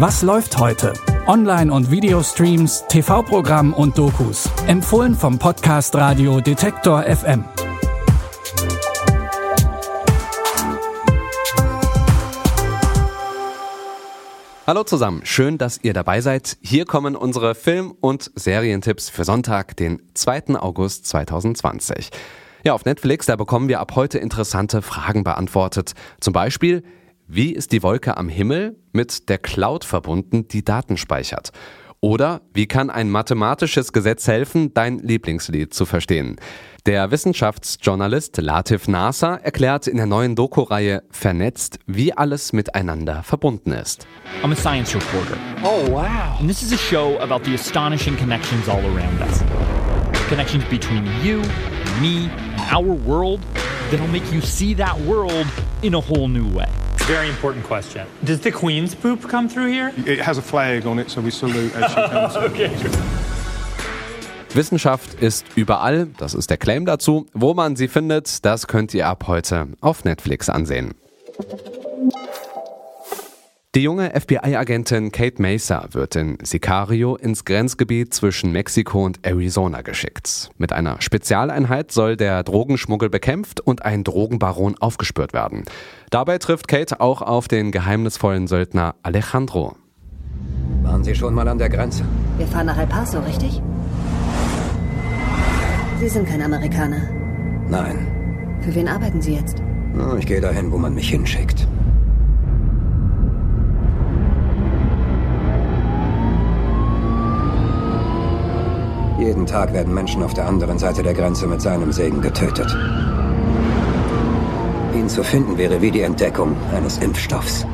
Was läuft heute? Online- und Videostreams, TV-Programm und Dokus. Empfohlen vom Podcast Radio Detektor FM. Hallo zusammen, schön, dass ihr dabei seid. Hier kommen unsere Film- und Serientipps für Sonntag, den 2. August 2020. Ja, auf Netflix, da bekommen wir ab heute interessante Fragen beantwortet. Zum Beispiel, wie ist die Wolke am Himmel mit der Cloud verbunden, die Daten speichert? Oder wie kann ein mathematisches Gesetz helfen, dein Lieblingslied zu verstehen? Der Wissenschaftsjournalist Latif Nasser erklärt in der neuen Doku-Reihe Vernetzt, wie alles miteinander verbunden ist. I'm a science reporter. Oh, wow. And this is a show about the astonishing connections all around us. Connections between you, me, and our world that'll make you see that world in a whole new way. Very important question. Does the Queen's poop come through here? It has a flag on it, so we salute as she comes. Okay. Wissenschaft ist überall, das ist der Claim dazu. Wo man sie findet, das könnt ihr ab heute auf Netflix ansehen. Die junge FBI-Agentin Kate Mesa wird in Sicario ins Grenzgebiet zwischen Mexiko und Arizona geschickt. Mit einer Spezialeinheit soll der Drogenschmuggel bekämpft und ein Drogenbaron aufgespürt werden. Dabei trifft Kate auch auf den geheimnisvollen Söldner Alejandro. Waren Sie schon mal an der Grenze? Wir fahren nach El Paso, richtig? Sie sind kein Amerikaner. Nein. Für wen arbeiten Sie jetzt? Ich gehe dahin, wo man mich hinschickt. Jeden Tag werden Menschen auf der anderen Seite der Grenze mit seinem Segen getötet. Ihn zu finden wäre wie die Entdeckung eines Impfstoffs.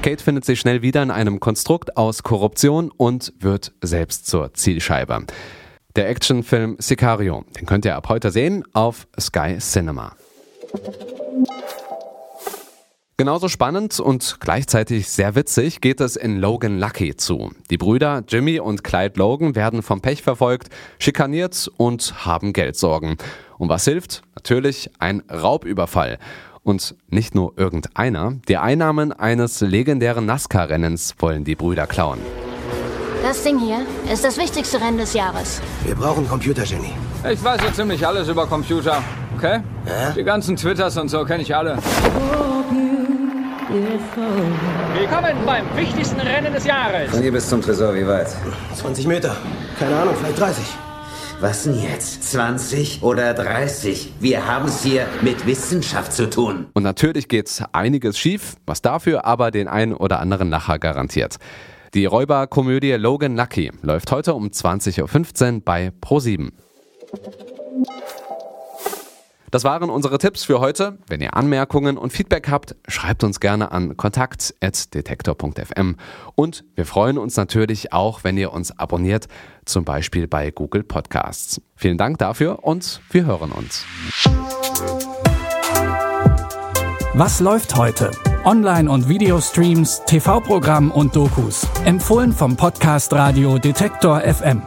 Kate findet sich schnell wieder in einem Konstrukt aus Korruption und wird selbst zur Zielscheibe. Der Actionfilm Sicario, den könnt ihr ab heute sehen auf Sky Cinema. Genauso spannend und gleichzeitig sehr witzig geht es in Logan Lucky zu. Die Brüder Jimmy und Clyde Logan werden vom Pech verfolgt, schikaniert und haben Geldsorgen. Und was hilft? Natürlich ein Raubüberfall. Und nicht nur irgendeiner. Die Einnahmen eines legendären NASCAR-Rennens wollen die Brüder klauen. Das Ding hier ist das wichtigste Rennen des Jahres. Wir brauchen Computer, Jenny. Ich weiß so ziemlich alles über Computer, okay? Die ganzen Twitters und so kenne ich alle. Willkommen beim wichtigsten Rennen des Jahres. Von hier bis zum Tresor, wie weit? 20 Meter. Keine Ahnung, vielleicht 30. Was denn jetzt? 20 oder 30? Wir haben es hier mit Wissenschaft zu tun. Und natürlich geht einiges schief, was dafür aber den einen oder anderen Lacher garantiert. Die Räuberkomödie Logan Lucky läuft heute um 20.15 Uhr bei Pro7. Das waren unsere Tipps für heute. Wenn ihr Anmerkungen und Feedback habt, schreibt uns gerne an kontakt.detektor.fm. Und wir freuen uns natürlich auch, wenn ihr uns abonniert, zum Beispiel bei Google Podcasts. Vielen Dank dafür und wir hören uns. Was läuft heute? Online- und Videostreams, TV-Programm und Dokus. Empfohlen vom Podcast Radio Detektor FM.